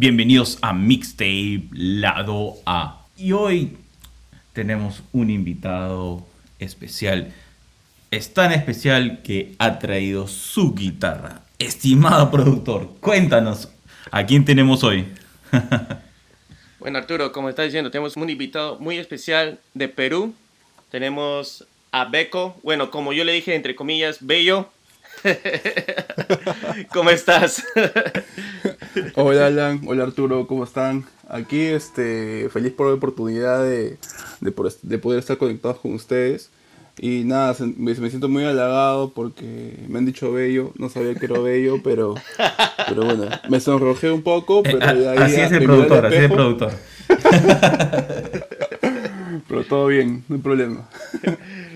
Bienvenidos a Mixtape Lado A. Y hoy tenemos un invitado especial. Es tan especial que ha traído su guitarra. Estimado productor, cuéntanos, ¿a quién tenemos hoy? bueno, Arturo, como estás diciendo, tenemos un invitado muy especial de Perú. Tenemos a Beco, bueno, como yo le dije, entre comillas, Bello. ¿Cómo estás? hola Alan, hola Arturo, ¿cómo están? Aquí este, feliz por la oportunidad de, de, poder estar conectados con ustedes. Y nada, me, siento muy halagado porque me han dicho bello, no sabía que era bello, pero, pero bueno, me sonrojé un poco, pero eh, ahí Así es el productor, así es el productor. pero todo bien, no hay problema.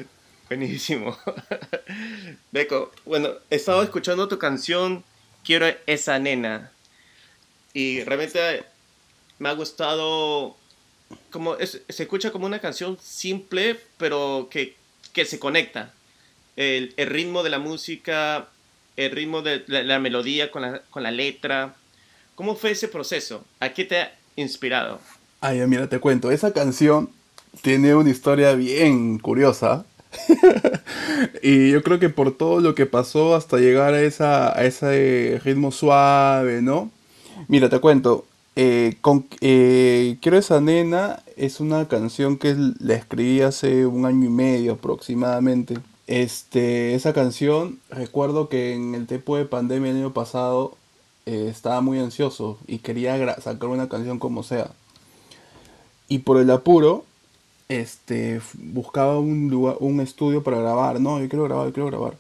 Buenísimo. Beco, bueno, he estado escuchando tu canción Quiero esa nena. Y realmente me ha gustado como se escucha como una canción simple, pero que, se conecta. El, ritmo de la música, el ritmo de la, melodía con la, con la, letra. ¿Cómo fue ese proceso? ¿A qué te ha inspirado? Ay, mira, te cuento. Esa canción tiene una historia bien curiosa. y yo creo que por todo lo que pasó hasta llegar a, esa, a ese ritmo suave, ¿no? Mira, te cuento. Eh, eh, Quiero esa nena es una canción que la escribí hace un año y medio aproximadamente. Este, esa canción, recuerdo que en el tiempo de pandemia el año pasado eh, estaba muy ansioso y quería sacar una canción como sea. Y por el apuro, este, buscaba un, lugar, un estudio para grabar. No, yo quiero grabar, yo quiero grabar.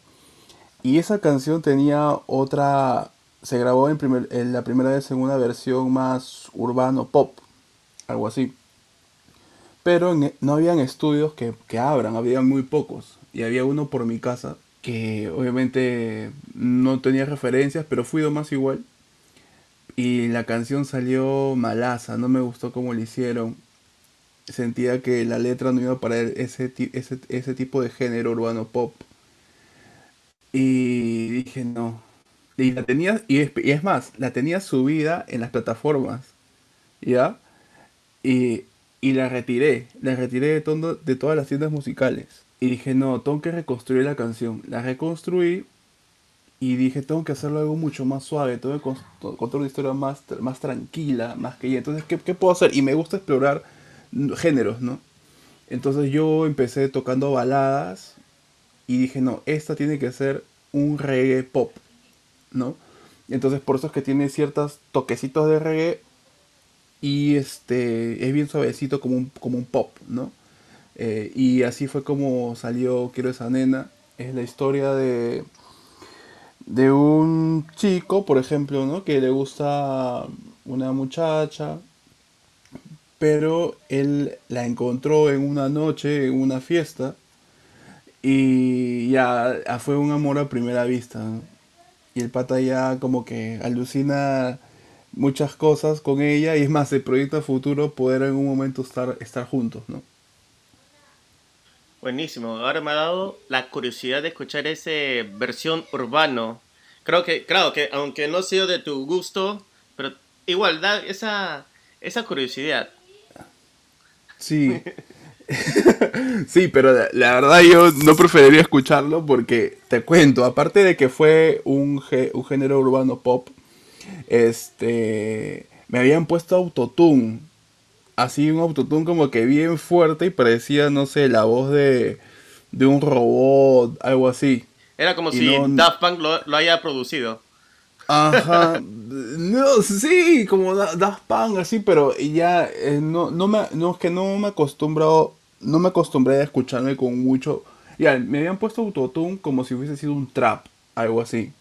Y esa canción tenía otra, se grabó en, la primera vez en una versión más urbano pop, algo así. Pero no habían estudios que, que abran, había muy pocos. Y había uno por mi casa, que obviamente no tenía referencias, pero fui más igual. Y la canción salió malaza, no me gustó cómo lo hicieron sentía que la letra no iba para ese, ese, ese tipo de género urbano pop. Y dije, no. Y la tenía, y es, más, la tenía subida en las plataformas. ¿Ya? Y, y la retiré. La retiré de, todo, de todas las tiendas musicales. Y dije, no, tengo que reconstruir la canción. La reconstruí y dije, tengo que hacerlo algo mucho más suave, tengo que contar una historia más, más tranquila, más que ella. Entonces, ¿qué, ¿qué, puedo hacer? Y me gusta explorar géneros, ¿no? Entonces yo empecé tocando baladas y dije, no, esta tiene que ser un reggae pop, ¿no? Entonces por eso es que tiene ciertos toquecitos de reggae y este es bien suavecito como un, como un pop, ¿no? Eh, y así fue como salió Quiero esa nena. Es la historia de, de un chico, por ejemplo, ¿no? Que le gusta una muchacha pero él la encontró en una noche, en una fiesta, y ya fue un amor a primera vista. Y el pata ya como que alucina muchas cosas con ella, y es más, el proyecto futuro poder en un momento estar, estar juntos, ¿no? Buenísimo, ahora me ha dado la curiosidad de escuchar esa versión urbano. Creo que, claro, que aunque no sea de tu gusto, pero igual da esa, esa curiosidad. Sí. sí, pero la, verdad yo no preferiría escucharlo porque te cuento, aparte de que fue un, un género urbano pop, este, me habían puesto autotune, así un autotune como que bien fuerte y parecía, no sé, la voz de, de un robot, algo así. Era como si Daft Punk lo haya producido. Ajá. No, sí, como Daft Punk, así, pero ya eh, no, no, me, no, es que no me acostumbrado, no me acostumbré a escucharme con mucho. Ya, me habían puesto autotune como si hubiese sido un trap, algo así.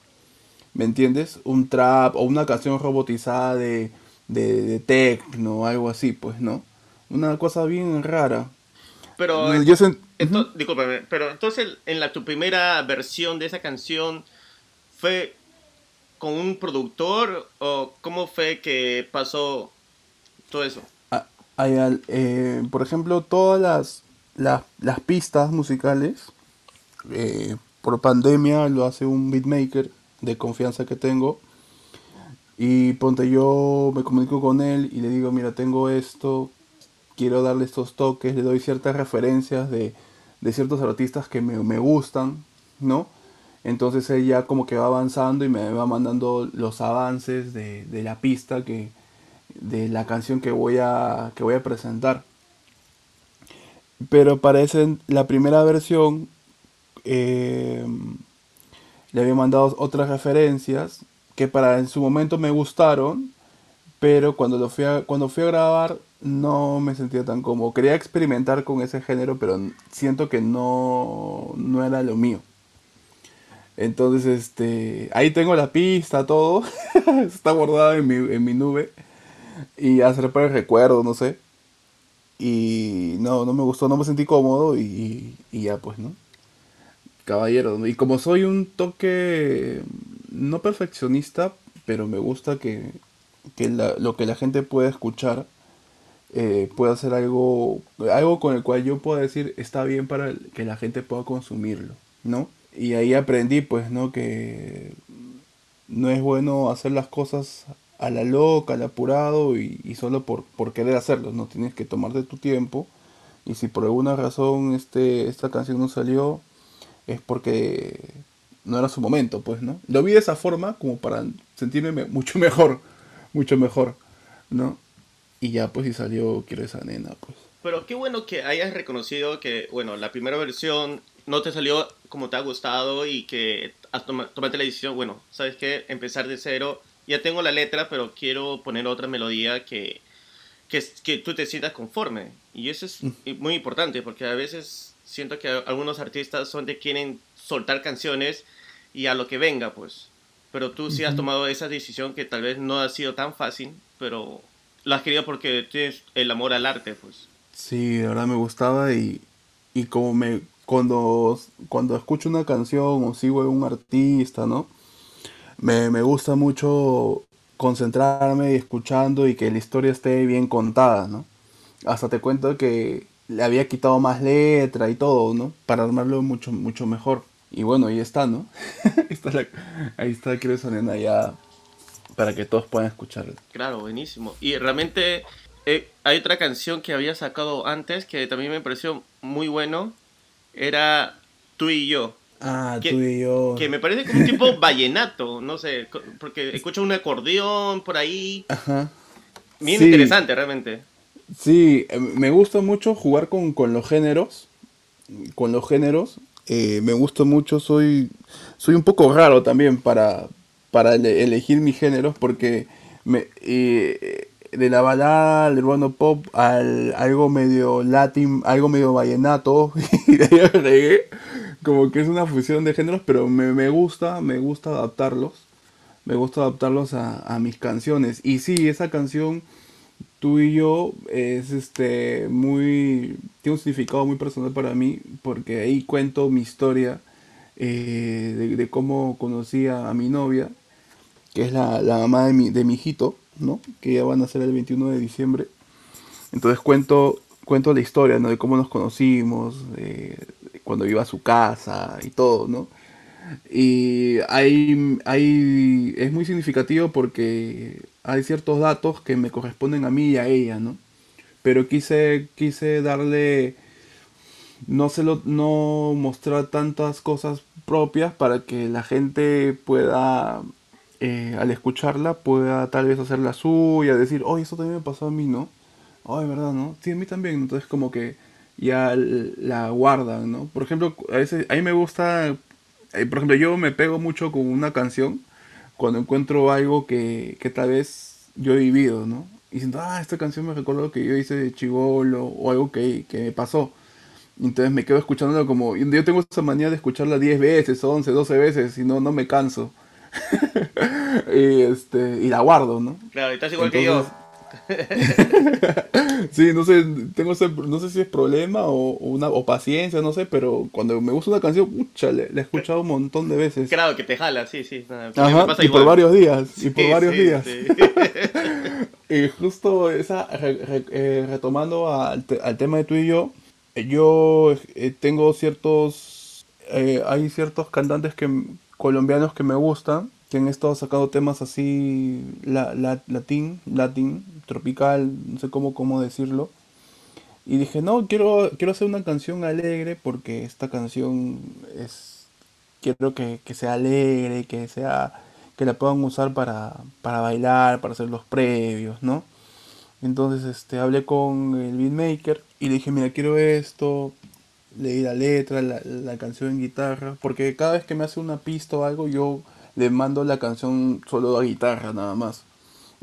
¿Me entiendes? Un trap o una canción robotizada de, de, de techno, algo así, pues, ¿no? Una cosa bien rara. Pero, yo discúlpame, pero entonces en la tu primera versión de esa canción fue con un productor o cómo fue que pasó todo eso? Ah, por ejemplo, todas las, las, pistas musicales, eh, por pandemia lo hace un beatmaker de confianza que tengo. Y ponte yo me comunico con él y le digo, mira, tengo esto, quiero darle estos toques, le doy ciertas referencias de, de ciertos artistas que me, me gustan, ¿no? Entonces él ya como que va avanzando y me va mandando los avances de, de la pista que, de la canción que voy a, que voy a presentar. Pero parece la primera versión eh, le había mandado otras referencias que para en su momento me gustaron, pero cuando lo fui a, cuando fui a grabar no me sentía tan cómodo. Quería experimentar con ese género, pero siento que no, no era lo mío. Entonces, este, ahí tengo la pista, todo. Está guardada en mi, en mi nube. Y hacer para el recuerdo, no sé. Y no, no me gustó, no me sentí cómodo y, y ya pues, ¿no? Caballero. Y como soy un toque no perfeccionista, pero me gusta que, que lo que la gente pueda escuchar eh, pueda ser algo, algo con el cual yo pueda decir está bien para que la gente pueda consumirlo, ¿no? Y ahí aprendí, pues, ¿no? Que no es bueno hacer las cosas a la loca, al apurado y, solo por, por querer hacerlo, ¿no? Tienes que tomarte tu tiempo y si por alguna razón este, esta canción no salió, es porque no era su momento, pues, ¿no? Lo vi de esa forma como para sentirme mucho mejor, mucho mejor, ¿no? Y ya, pues, y salió Quiero esa nena, pues. Pero qué bueno que hayas reconocido que, bueno, la primera versión no te salió como te ha gustado y que tomaste la decisión, bueno, ¿sabes qué? Empezar de cero. Ya tengo la letra, pero quiero poner otra melodía que, que, que tú te sientas conforme. Y eso es muy importante porque a veces siento que algunos artistas son de quieren soltar canciones y a lo que venga, pues. Pero tú sí has tomado esa decisión que tal vez no ha sido tan fácil, pero lo has querido porque tienes el amor al arte, pues. Sí, de verdad me gustaba y, y como me cuando, cuando escucho una canción o sigo a un artista, ¿no? Me, me gusta mucho concentrarme y escuchando y que la historia esté bien contada, ¿no? Hasta te cuento que le había quitado más letra y todo, ¿no? Para armarlo mucho, mucho mejor. Y bueno, ahí está, ¿no? está la, ahí está, quiero esa nena ya para que todos puedan escucharla. Claro, buenísimo. Y realmente eh, hay otra canción que había sacado antes que también me pareció muy bueno. Era Tú y yo. Ah, que, tú y yo. Que me parece como un tipo vallenato, no sé, porque escucho un acordeón por ahí. Ajá. Bien Sí. interesante, realmente. Sí, eh, me gusta mucho jugar con, con los géneros. Con los géneros. Eh, me gusta mucho, soy, soy un poco raro también para, para ele- elegir mis géneros porque me, eh, de la balada al urbano pop al algo medio latin, algo medio vallenato y de ahí al reggae, como que es una fusión de géneros, pero me, me gusta, me gusta adaptarlos, me gusta adaptarlos a, a mis canciones. Y sí, esa canción tú y yo es este muy tiene un significado muy personal para mí porque ahí cuento mi historia eh, de, cómo conocí a, a mi novia que es la, la mamá de mi, de mi hijito no que ya van a ser el 21 de diciembre entonces cuento cuento la historia ¿no? de cómo nos conocimos cuando iba a su casa y todo no y hay, hay, es muy significativo porque hay ciertos datos que me corresponden a mí y a ella, ¿no? Pero quise, quise darle, no, se lo, no mostrar tantas cosas propias para que la gente pueda, eh, al escucharla, pueda tal vez hacer la suya, decir, oye, eso también me pasó a mí, ¿no? Ay, ¿verdad, no? Sí, a mí también. Entonces como que ya la guardan, ¿no? Por ejemplo, a veces, a mí me gusta eh, por ejemplo, yo me pego mucho con una canción cuando encuentro algo que, que tal vez yo he vivido, ¿no? Y diciendo, ah, esta canción me recuerda lo que yo hice de chivolo o algo que, que me pasó. Entonces me quedo escuchándolo como... Yo tengo esa manía de escucharla 10 veces, 11, 12 veces y no, no me canso. y, este, y la guardo, ¿no? Claro, estás igual Entonces- que Sí, no sé, tengo ese- no sé si es problema o, o una, o paciencia, no sé, pero cuando me gusta una canción, pucha, la he escuchado un montón de veces. yo. Claro, que te jala, sí, sí. nada, también me Ajá, pasa y por varios días, y por varios sí, días. sí. Y justo esa, re- re- eh, retomando al, te- al tema de tú y yo, yo eh, tengo ciertos, eh, hay ciertos cantantes que, colombianos que me gustan, que han estado sacando temas así la, la, latín, latín, tropical, no sé cómo, cómo decirlo. Y dije, no, quiero, quiero hacer una canción alegre porque esta canción es, quiero que, que sea alegre, que sea, que la puedan usar para, para bailar, para hacer los previos, ¿no? Entonces, este, hablé con el beatmaker y le dije, mira, quiero esto, leí la letra, la, la canción en guitarra, porque cada vez que me hace una pista o algo, yo le mando la canción solo a guitarra nada más.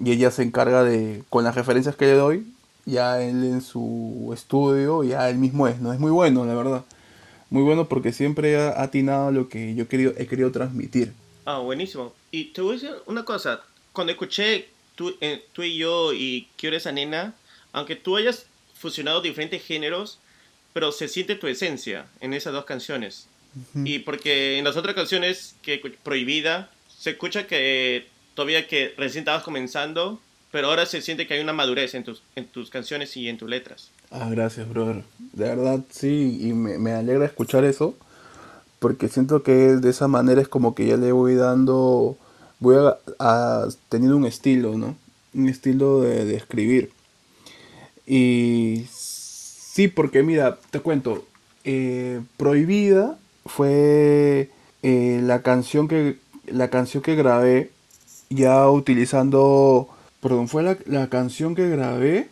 Y ella se encarga de, con las referencias que le doy, ya él en su estudio, ya él mismo es, ¿no? Es muy bueno, la verdad. Muy bueno porque siempre ha atinado lo que yo querido, he querido transmitir. Ah, buenísimo. Y te voy a decir una cosa. Cuando escuché tú, eh, tú y yo y Quiero esa nena, aunque tú hayas fusionado diferentes géneros, pero se siente tu esencia en esas dos canciones. Y porque en las otras canciones que Prohibida, se escucha que todavía que recién estabas comenzando, pero ahora se siente que hay una madurez en tus, en tus canciones y en tus letras. Ah, gracias, brother. De verdad, sí, y me, me alegra escuchar eso, porque siento que de esa manera es como que ya le voy dando, voy a, a teniendo un estilo, ¿no? Un estilo de, de escribir. Y sí, porque mira, te cuento, eh, Prohibida fue eh, la canción que la canción que grabé ya utilizando perdón fue la, la canción que grabé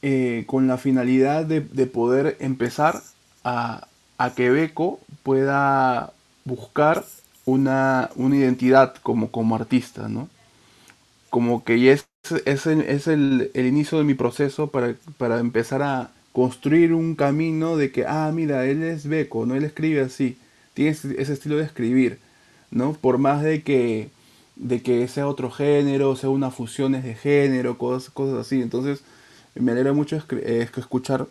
eh, con la finalidad de, de poder empezar a, a, que Beco pueda buscar una, una identidad como, como artista, ¿no? Como que ya es, es, el, es el, el, inicio de mi proceso para, para empezar a construir un camino de que, ah, mira, él es Beco, ¿no? Él escribe así tiene ese estilo de escribir, ¿no? Por más de que, de que sea otro género, sea una fusión de género, cosas, cosas así. Entonces, me alegra mucho eh, escuchar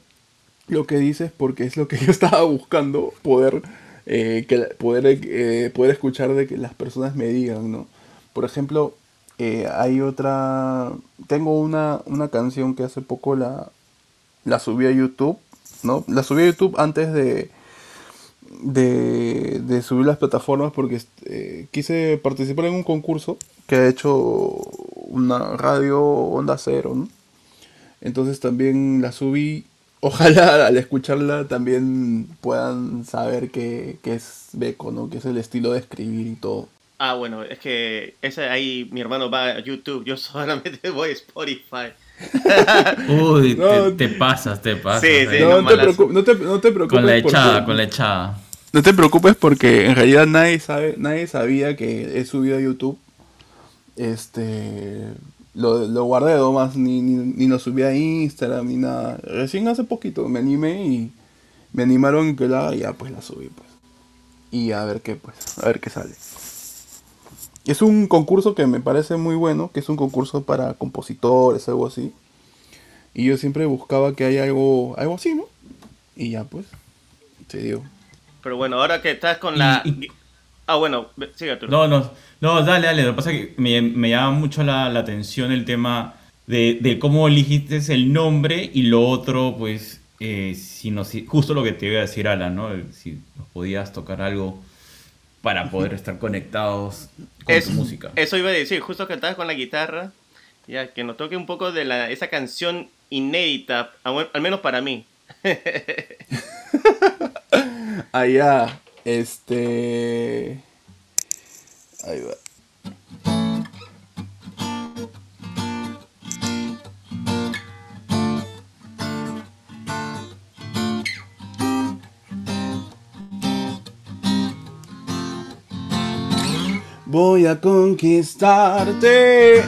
lo que dices porque es lo que yo estaba buscando, poder, eh, que, poder, eh, poder escuchar de que las personas me digan, ¿no? Por ejemplo, hay otra, tengo una, una canción que hace poco la, la subí a YouTube, ¿no? La subí a YouTube antes de, de, de subir las plataformas porque eh, quise participar en un concurso que ha hecho una radio Onda Cero, ¿no? Entonces también la subí. Ojalá al escucharla también puedan saber que es Beco, ¿no? Que es el estilo de escribir y todo. Ah, bueno, es que ese ahí mi hermano va a YouTube, yo solamente voy a Spotify. Uy, no, te, te, pasas, te pasas. Sí, sí, no, no, te preocupes, no, te, no, te preocupes. Con la echada, porque, con la echada. No te preocupes porque en realidad nadie sabe, nadie sabía que he subido a YouTube. Este lo, lo guardé nomás, ni, ni, ni lo subí a Instagram ni nada. Recién hace poquito me animé y me animaron que la y ya pues la subí pues. Y a ver qué pues, a ver qué sale. Es un concurso que me parece muy bueno, que es un concurso para compositores, algo así. Y yo siempre buscaba que haya algo, algo así, ¿no? Y ya pues, te digo. Pero bueno, ahora que estás con la... Ah, bueno, sigue tú. No, no, no, dale, dale. Lo que pasa es que me, me llama mucho la, la, atención el tema de, de, cómo elegiste el nombre y lo otro, pues, eh, si no, si, justo lo que te iba a decir, Alan, ¿no? Si nos podías tocar algo para poder estar conectados con es, tu música. Eso iba a decir, justo que estabas con la guitarra, ya que nos toque un poco de la, esa canción inédita, al menos para mí. Allá, este... Ahí va. Voy a conquistarte,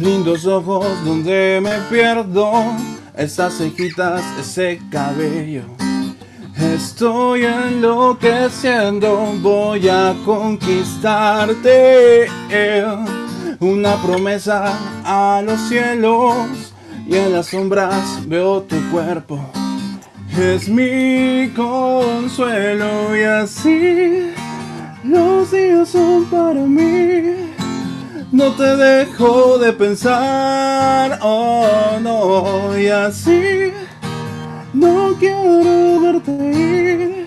lindos ojos donde me pierdo, esas cejitas, ese cabello. Estoy enloqueciendo, voy a conquistarte, una promesa a los cielos y en las sombras veo tu cuerpo. Es mi consuelo y así los días son para mí. No te dejo de pensar, oh no, y así no quiero verte ir.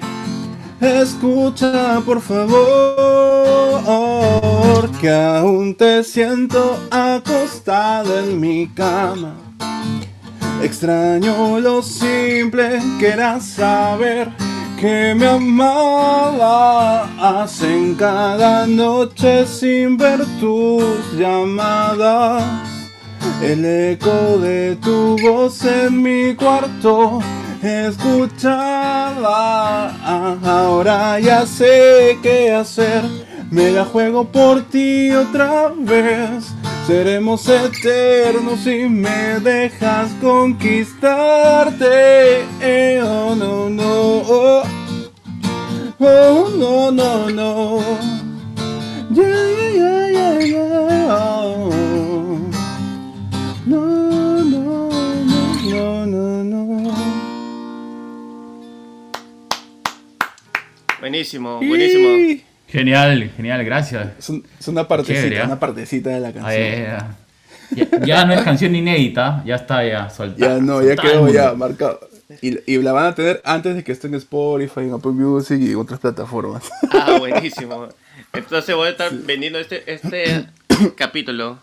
Escucha, por favor. que aún te siento acostado en mi cama. Extraño lo simple que era saber que me amabas en cada noche sin ver tus llamadas. El eco de tu voz en mi cuarto escuchaba. Ahora ya sé qué hacer. Me la juego por ti otra vez. Seremos eternos si me dejas conquistarte. Eh, oh, no, no. Oh, oh no, no, no. Yeah, yeah, yeah, yeah. Oh. No, no, no, no, no, Buenísimo, buenísimo. Y- Genial, genial, gracias. Es, un- es una partecita, Chévere, ¿ah? una partecita de la canción. Ah, ya, ya- ya no es canción inédita, ya está ya soltada. Ya no, ya quedó ya marcado. Y, y la van a tener antes de que esté en Spotify, en Apple Music y en otras plataformas. Ah, buenísimo. Entonces voy a estar vendiendo este, este capítulo.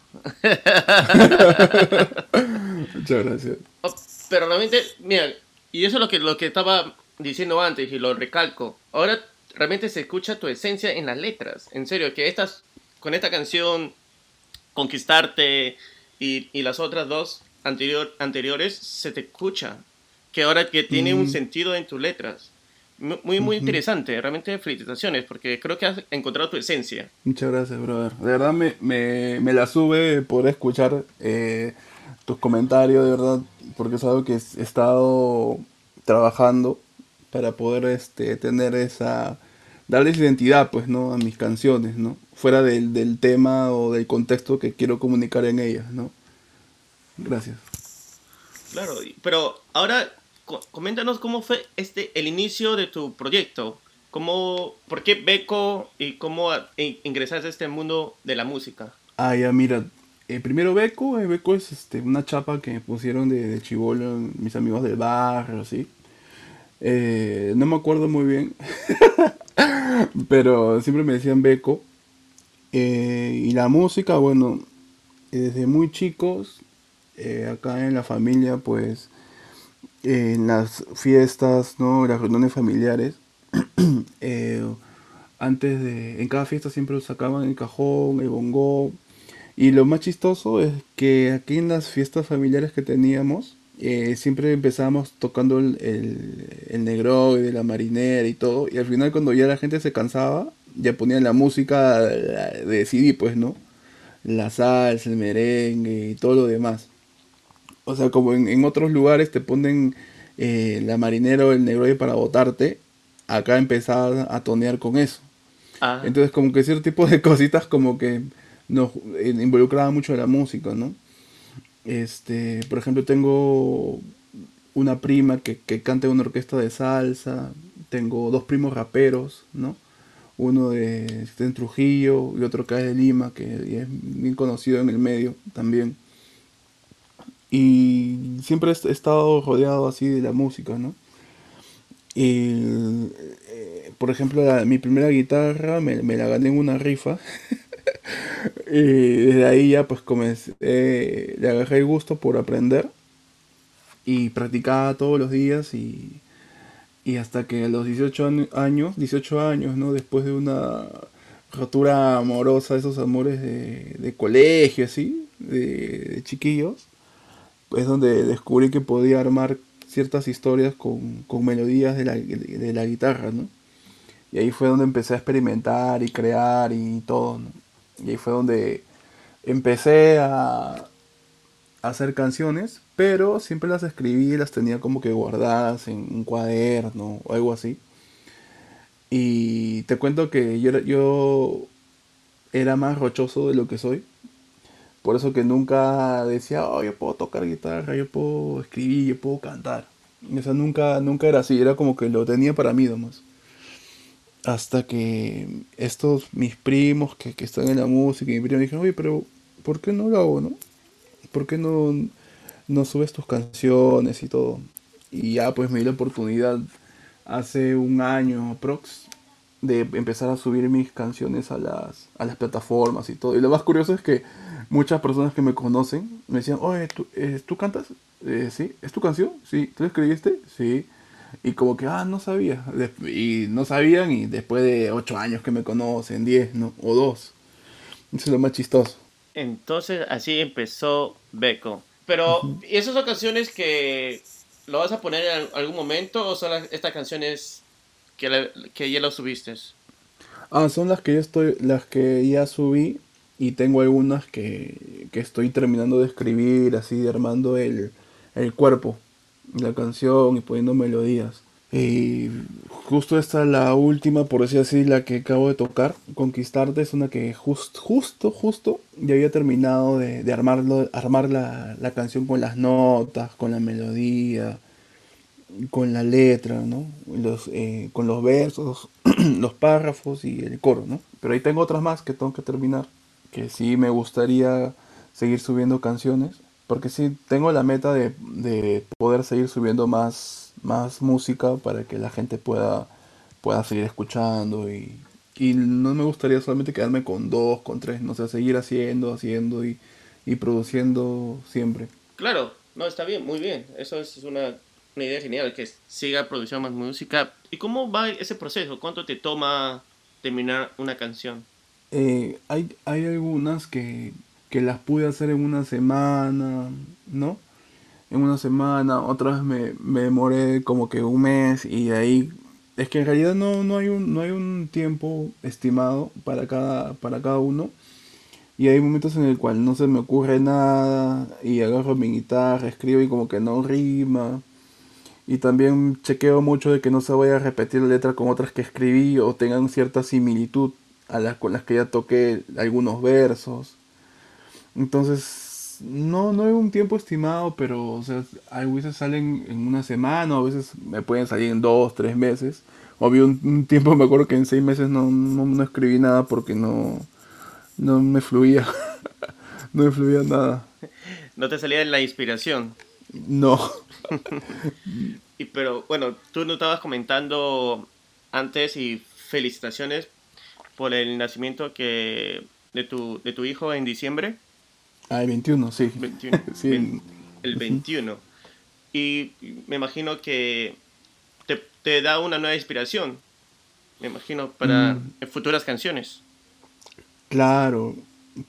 Muchas gracias. Oh, Pero realmente, mira, y eso es lo que, lo que estaba diciendo antes y lo recalco. Ahora realmente se escucha tu esencia en las letras. En serio, que estas, con esta canción, Conquistarte y, y las otras dos anterior, anteriores, se te escucha. Que ahora que tiene un Ujú. sentido en tus letras. Mu- Muy, muy interesante. Realmente felicitaciones porque creo que has encontrado tu esencia. Muchas gracias, brother. De verdad me, me, me la sube poder escuchar eh, tus comentarios, de verdad, porque es algo que he estado trabajando para poder este, tener esa... darles identidad, pues, ¿no? A mis canciones, ¿no? Fuera del, del tema o del contexto que quiero comunicar en ellas, ¿no? Gracias. Claro, pero ahora co- coméntanos cómo fue este el inicio de tu proyecto. ¿Cómo, ¿Por qué Beco y cómo in- ingresaste a este mundo de la música? Ah, ya, mira. eh, primero Beco, eh, Beco es este, una chapa que me pusieron de, de chivolo mis amigos del barrio, así. Eh, no me acuerdo muy bien, pero siempre me decían Beco. Eh, y la música, bueno, desde muy chicos, eh, acá en la familia, pues, en las fiestas, ¿no? Las reuniones familiares, antes de, en cada fiesta siempre sacaban el cajón, el bongo, y lo más chistoso es que aquí en las fiestas familiares que teníamos, eh, siempre empezábamos tocando el, el, el negro y de la marinera y todo, y al final cuando ya la gente se cansaba, ya ponían la música de CD, pues, ¿no? La salsa, el merengue y todo lo demás. O sea, como en, en otros lugares te ponen eh, la marinera o el negro para botarte, acá empezaba a tonear con eso. Ah, Entonces como que cierto tipo de cositas como que nos eh, involucraba mucho la música, ¿no? Este, por ejemplo, tengo una prima que, que canta en una orquesta de salsa, tengo dos primos raperos, ¿no? Uno de, en Trujillo y otro es de Lima, que es bien conocido en el medio también. Y siempre he estado rodeado así de la música, ¿no? Y, eh, por ejemplo, mi primera guitarra me, me la gané en una rifa. y desde ahí ya pues comencé, le agarré el gusto por aprender. Y practicaba todos los días y, y hasta que a los 18 año- años, 18 años, ¿no? Después de una rotura amorosa, esos amores de, de colegio, así, de, de chiquillos, es donde descubrí que podía armar ciertas historias con, con melodías de la, de la guitarra, ¿no? Y ahí fue donde empecé a experimentar y crear y todo, ¿no? Y ahí fue donde empecé a, hacer canciones, pero siempre las escribí y las tenía como que guardadas en un cuaderno o algo así. Y te cuento que yo, yo era más rochoso de lo que soy. Por eso que nunca decía, oh, yo puedo tocar guitarra, yo puedo escribir, yo puedo cantar. O nunca, nunca era así, era como que lo tenía para mí nomás. Hasta que estos, mis primos que, que están en la música, y mi primo dijeron, oye, pero ¿por qué no lo hago, no? ¿Por qué no, no subes tus canciones y todo? Y ya pues me di la oportunidad hace un año aprox de empezar a subir mis canciones a las, a las plataformas y todo. Y lo más curioso es que muchas personas que me conocen me decían, oye, ¿tú, eh, ¿tú cantas? Eh, sí, ¿es tu canción? Sí, ¿tú la escribiste? Sí. Y como que, ah, no sabía. Y no sabían y después de ocho años que me conocen, diez, ¿no? O dos. Eso es lo más chistoso. Entonces así empezó Beco. Pero, ¿y esas son canciones que lo vas a poner en algún momento o son las- estas canciones que, la- que ya lo subiste? Ah, son las que ya estoy, las que ya subí y tengo algunas que, que estoy terminando de escribir, así armando el, el cuerpo, la canción y poniendo melodías. Y justo esta, la última, por decir así, la que acabo de tocar, Conquistarte, es una que just- justo, justo, ya había terminado de, de armarlo, armar la, la canción con las notas, con la melodía, con la letra, ¿no? Los, eh, con los versos, los párrafos y el coro, ¿no? Pero ahí tengo otras más que tengo que terminar, que sí me gustaría seguir subiendo canciones, porque sí tengo la meta de, de poder seguir subiendo más, más música para que la gente pueda, pueda seguir escuchando y, y no me gustaría solamente quedarme con dos, con tres, no sé, seguir haciendo, haciendo y, y produciendo siempre. Claro, no, está bien, muy bien. Eso es una, una idea genial, que siga produciendo más música. ¿Y cómo va ese proceso? ¿Cuánto te toma terminar una canción? Eh, hay, hay algunas que, que las pude hacer en una semana, ¿no? En una semana, otras me, me demoré como que un mes y ahí... Es que en realidad no, no, hay un, no hay un tiempo estimado para cada, para cada uno. Y hay momentos en el cual no se me ocurre nada y agarro mi guitarra, escribo y como que no rima. Y también chequeo mucho de que no se vaya a repetir la letra con otras que escribí o tengan cierta similitud a las con las que ya toqué algunos versos. Entonces, no, no hay un tiempo estimado, pero o sea, a veces salen en una semana, o a veces me pueden salir en dos, tres meses. Obvio, un, un tiempo me acuerdo que en seis meses no, no, no escribí nada porque no, no me fluía. no me fluía nada. No te salía la inspiración. No. Y pero bueno, tú nos estabas comentando antes y felicitaciones por el nacimiento que de tu, de tu hijo en diciembre, Ah, el 21, sí. 21, Sí, Ven- el 21. Y me imagino que te, te da una nueva inspiración, me imagino, para Mm. futuras canciones. Claro,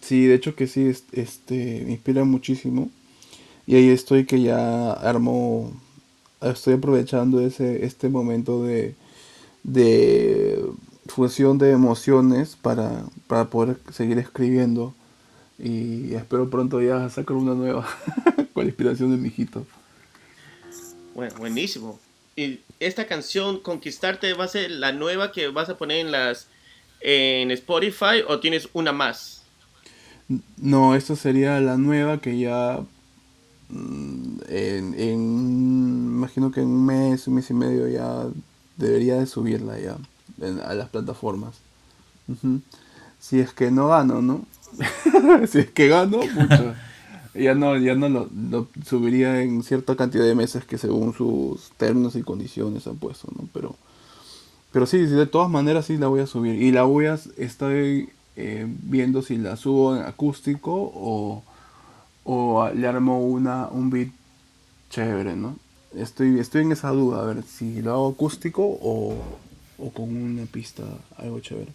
sí, de hecho que sí, es- este, me inspira muchísimo. Y ahí estoy que ya armo, estoy aprovechando ese, este momento de, de fusión de emociones para, para poder seguir escribiendo. Y espero pronto ya sacar una nueva con la inspiración de mi hijito. Bueno, buenísimo. ¿Y esta canción, Conquistarte, va a ser la nueva que vas a poner en las en Spotify o tienes una más? No, esta sería la nueva que ya mm, en, en- imagino que en un mes, un mes y medio ya debería de subirla ya en- a las plataformas. Ujú. Si es que no gano, ¿no? si es que gano, pucha. Ya no, ya no lo, subiría en cierta cantidad de meses que según sus términos y condiciones han puesto, ¿no? Pero, pero sí, sí, de todas maneras sí la voy a subir. Y la voy a, estoy eh, viendo si la subo en acústico o, o le armo una, un beat chévere, ¿no? Estoy, estoy en esa duda, a ver si lo hago acústico o, o con una pista algo chévere.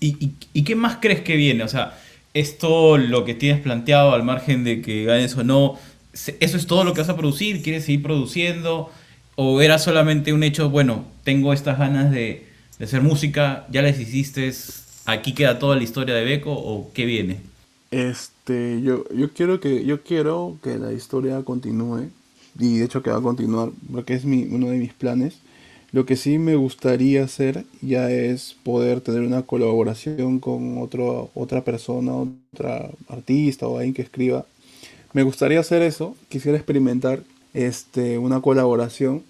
¿Y, qué más crees que viene? O sea, esto lo que tienes planteado al margen de que ganes o no, ¿eso es todo lo que vas a producir? ¿Quieres seguir produciendo? ¿O era solamente un hecho, bueno, tengo estas ganas de, de hacer música, ya las hiciste, aquí queda toda la historia de Beco o qué viene? Este, yo, yo quiero que, yo quiero que la historia continúe. Y de hecho que va a continuar, porque es uno de mis planes. Lo que sí me gustaría hacer ya es poder tener una colaboración con otro, otra persona, otra artista o alguien que escriba. Me gustaría hacer eso, quisiera experimentar este, una colaboración.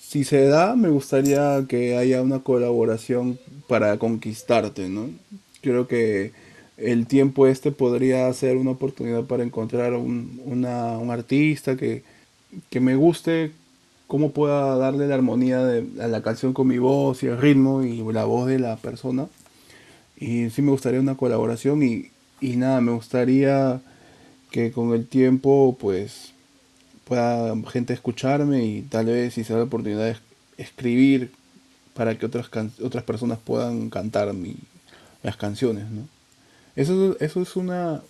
Si se da, me gustaría que haya una colaboración para conquistarte, ¿no? Creo que el tiempo este podría ser una oportunidad para encontrar un, una- un artista que, que me guste cómo pueda darle la armonía de, a la canción con mi voz y el ritmo y la voz de la persona. Y sí me gustaría una colaboración y, y nada, me gustaría que con el tiempo pues pueda gente escucharme y tal vez si se da la oportunidad de escribir para que otras, otras personas puedan cantar mi, las canciones, ¿no? Eso, eso es una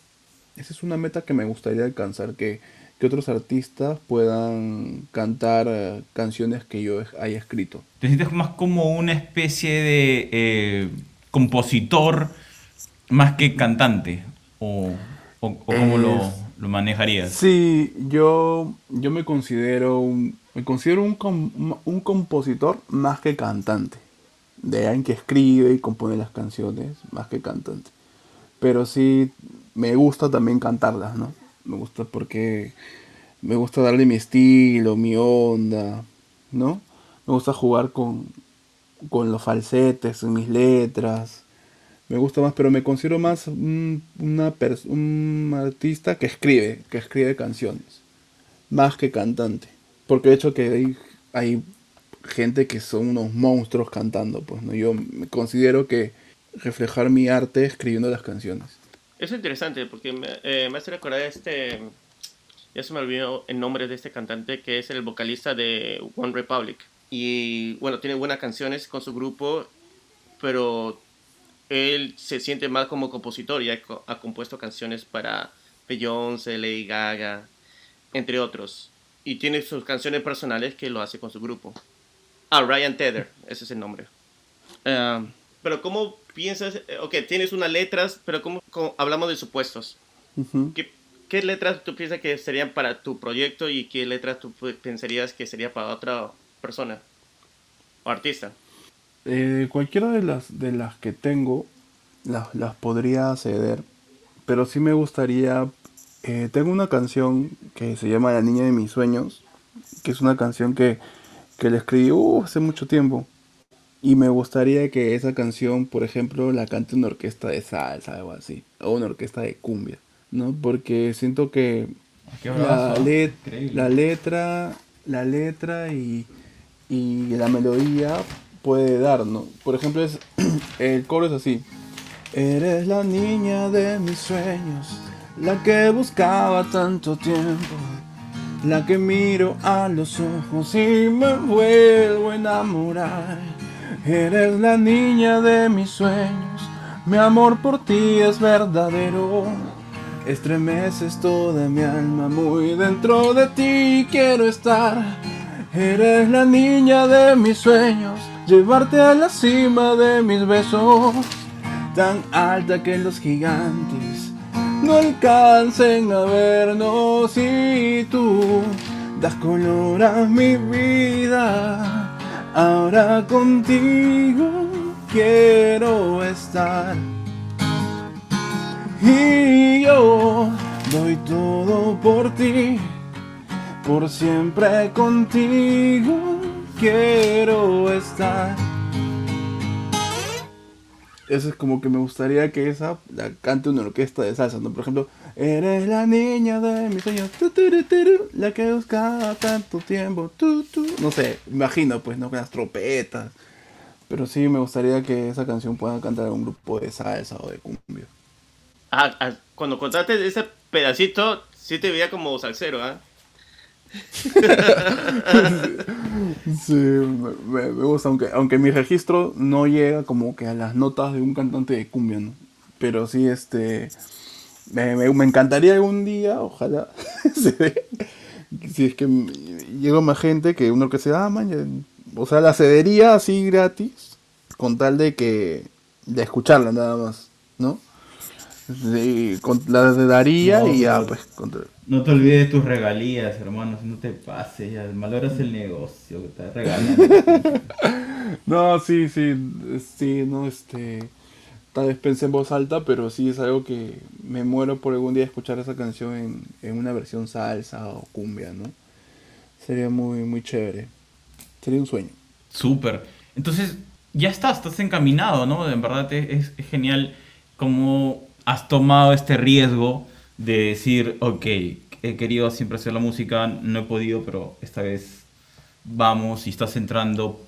esa es una meta que me gustaría alcanzar, que, que otros artistas puedan cantar eh, canciones que yo haya escrito. ¿Te sientes más como una especie de eh, compositor más que cantante? ¿O, o, cómo lo, lo, manejarías? Sí, yo, yo me considero un, me considero un, un compositor más que cantante. De alguien que escribe y compone las canciones, más que cantante. Pero sí me gusta también cantarlas, ¿no? Me gusta porque me gusta darle mi estilo, mi onda, ¿no? Me gusta jugar con, con los falsetes mis letras. Me gusta más, pero me considero más un, una un artista que escribe, que escribe canciones, más que cantante. Porque de hecho que hay, hay gente que son unos monstruos cantando, pues no yo me considero que reflejar mi arte escribiendo las canciones. Es interesante porque me, eh, me hace recordar este, ya se me olvidó el nombre de este cantante que es el vocalista de One Republic. Y bueno, tiene buenas canciones con su grupo, pero él se siente más como compositor y ha, ha compuesto canciones para Beyoncé, Lady Gaga, entre otros. Y tiene sus canciones personales que lo hace con su grupo. Ah, Ryan Tedder, ese es el nombre. Uh, pero ¿cómo piensas? Eh, ok, tienes unas letras, pero ¿cómo, hablamos de supuestos? ¿Qué, ¿Qué, letras tú piensas que serían para tu proyecto y qué letras tú pensarías que sería para otra persona o artista? Eh, cualquiera de las, de las que tengo las, las podría ceder, pero sí me gustaría... Eh, tengo una canción que se llama La Niña de mis Sueños, que es una canción que, que la escribí uh, hace mucho tiempo y me gustaría que esa canción, por ejemplo, la cante una orquesta de salsa o algo así. O una orquesta de cumbia. ¿No? Porque siento que la, la, letra, la letra y, y, la melodía puede dar, ¿no? Por ejemplo, es, el coro es así. Eres la niña de mis sueños, la que buscaba tanto tiempo, la que miro a los ojos y me vuelvo a enamorar Eres la niña de mis sueños, mi amor por ti es verdadero. Estremeces toda mi alma, muy dentro de ti. Quiero estar. Eres la niña de mis sueños, llevarte a la cima de mis besos, tan alta que los gigantes no alcancen a vernos. Y tú das color a mi vida Ahora contigo quiero estar. Y yo doy todo por ti, por siempre contigo quiero estar. Eso es como que me gustaría que esa la cante una orquesta de salsa, ¿no? Por ejemplo, Eres la niña de mis sueños, la que buscaba tanto tiempo. No sé, imagino, pues, ¿no? Con las trompetas. Pero sí me gustaría que esa canción pueda cantar un grupo de salsa o de cumbia. Ah, ah cuando contaste ese pedacito, sí te veía como salsero, ¿ah? sí, me, gusta, aunque, aunque mi registro no llega como que a las notas de un cantante de cumbia, ¿no? Pero sí, este me, me, encantaría algún día, ojalá, si es que llega más gente que uno que se ah, man, o sea, la cedería así gratis, con tal de que, de escucharla nada más, ¿no? la daría y ya, pues. No te olvides de tus regalías, hermano, no te pases, ya valoras el negocio que te regalando. no, sí, sí, sí, no, este tal vez pensé en voz alta, pero sí es algo que me muero por algún día escuchar esa canción en, en una versión salsa o cumbia, ¿no? Sería muy, muy chévere. Sería un sueño. Súper. Entonces, ya estás, estás encaminado, ¿no? En verdad es, es genial cómo has tomado este riesgo de decir, ok, he querido siempre hacer la música, no he podido, pero esta vez vamos y estás entrando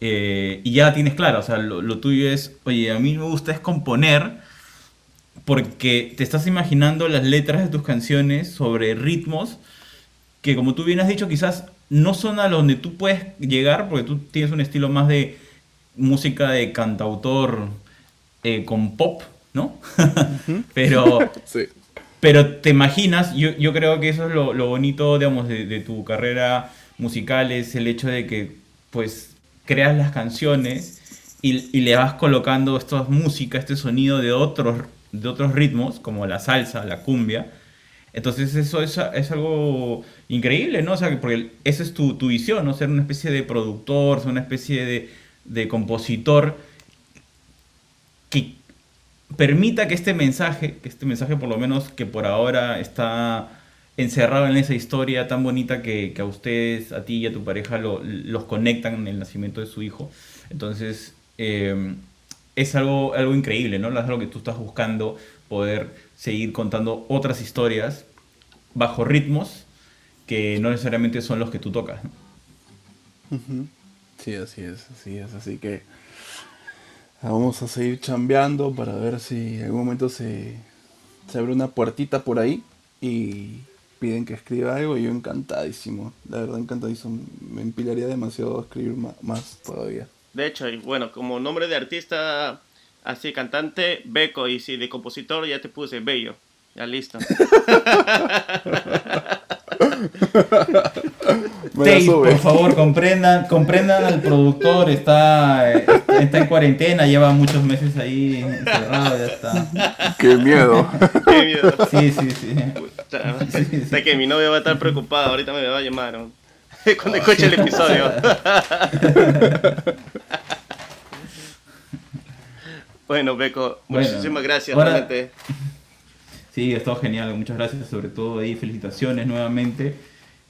eh, y ya la tienes clara. O sea, lo, lo tuyo es, oye, a mí me gusta es componer porque te estás imaginando las letras de tus canciones sobre ritmos que como tú bien has dicho quizás no son a donde tú puedes llegar porque tú tienes un estilo más de música de cantautor eh, con pop, ¿no? pero, Sí. Pero te imaginas, yo, yo creo que eso es lo, lo bonito, digamos, de, tu carrera musical, es el hecho de que, pues, creas las canciones y, le vas colocando esta música, este sonido de otros, de otros ritmos, como la salsa, la cumbia. Entonces eso es, es algo increíble, ¿no? O sea, que porque esa es tu, tu visión, ¿no? Ser una especie de productor, ser una especie de, de compositor permita que este mensaje, que este mensaje por lo menos que por ahora está encerrado en esa historia tan bonita que, que a ustedes, a ti y a tu pareja lo- los conectan en el nacimiento de su hijo. Entonces, eh, es algo, algo increíble, ¿no? Es algo que tú estás buscando, poder seguir contando otras historias bajo ritmos que no necesariamente son los que tú tocas. Sí, así es, así es. Así que vamos a seguir chambeando para ver si en algún momento se, se abre una puertita por ahí y piden que escriba algo. Y yo encantadísimo, la verdad encantadísimo. Me empilaría demasiado a escribir más todavía. De hecho, y bueno, como nombre de artista, así cantante, Beco, y si de compositor ya te puse Bello. Ya listo. Sube. por favor, comprendan, comprendan al productor, está, eh, está en cuarentena, lleva muchos meses ahí encerrado, ya está. Qué miedo. Qué miedo. Sí, sí, sí. Puta, Sí, sí. Sé que mi novia va a estar preocupada, ahorita me va a llamar. ¿no? Cuando escuche el episodio. bueno, Beco, Bueno, muchísimas gracias, realmente. Sí, ha estado genial, muchas gracias, sobre todo ahí, felicitaciones nuevamente.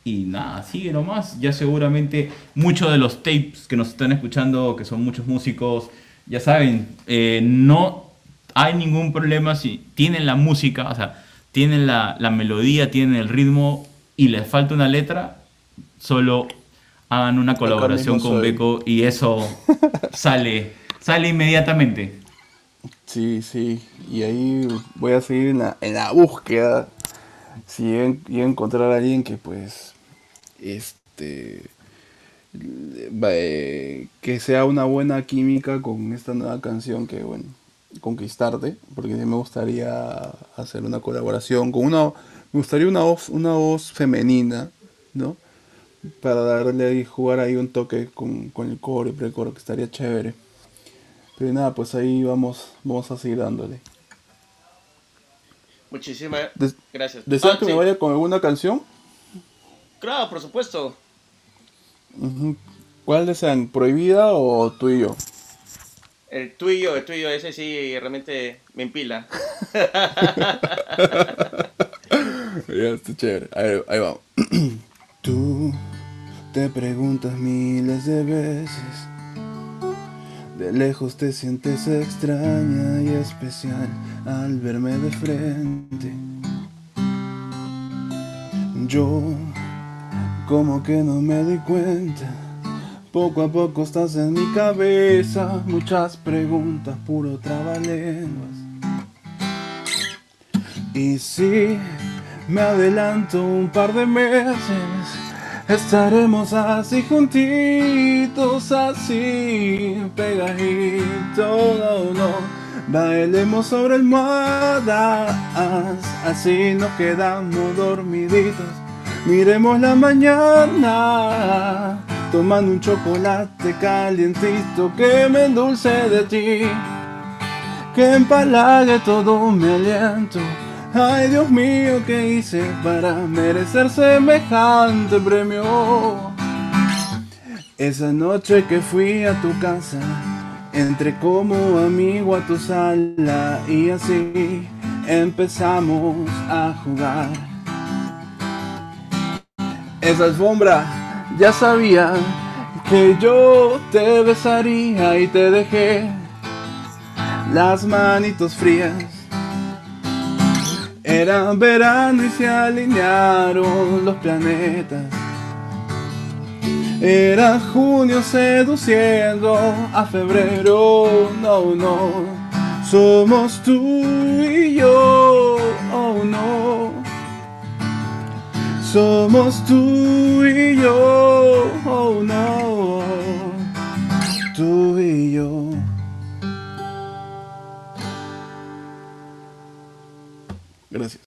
Y nada, sigue nomás. Ya seguramente muchos de los tapes que nos están escuchando, que son muchos músicos, ya saben, eh, no hay ningún problema si tienen la música, o sea, tienen la, la melodía, tienen el ritmo y les falta una letra, solo hagan una colaboración con. Beco y eso sale, sale inmediatamente. Sí, sí. Y ahí voy a seguir en la, en la búsqueda. Si llego a encontrar a alguien que pues este eh, que sea una buena química con esta nueva canción que bueno conquistarte porque sí me gustaría hacer una colaboración con una me gustaría una voz una voz femenina no para darle y jugar ahí un toque con, con el coro y precoro que estaría chévere pero nada pues ahí vamos vamos a seguir dándole Muchísimas Des- gracias. ¿Deseas Ah, que sí. me vaya con alguna canción? Claro, por supuesto. ¿Cuál desean? ¿Prohibida o tú y yo? El tuyo, el tuyo, ese sí realmente me empila. Ya, está chévere. A ver, ahí vamos. Tú te preguntas miles de veces. De lejos te sientes extraña y especial al verme de frente. Yo, como que no me di cuenta. Poco a poco estás en mi cabeza. Muchas preguntas, puro trabalenguas. Y si me adelanto un par de meses, estaremos así juntitos, así pegaditos, no, no. Bailemos sobre almohadas, así nos quedamos dormiditos. Miremos la mañana, tomando un chocolate calientito que me endulce de ti que empalague todo mi aliento. Ay Dios mío, ¿qué hice para merecer semejante premio? Esa noche que fui a tu casa, entré como amigo a tu sala y así empezamos a jugar. Esa alfombra ya sabía que yo te besaría y te dejé las manitos frías. Era verano y se alinearon los planetas. Era junio seduciendo a febrero, no, no. Somos tú y yo, oh no. Somos tú y yo, oh no. Tú y yo. Gracias.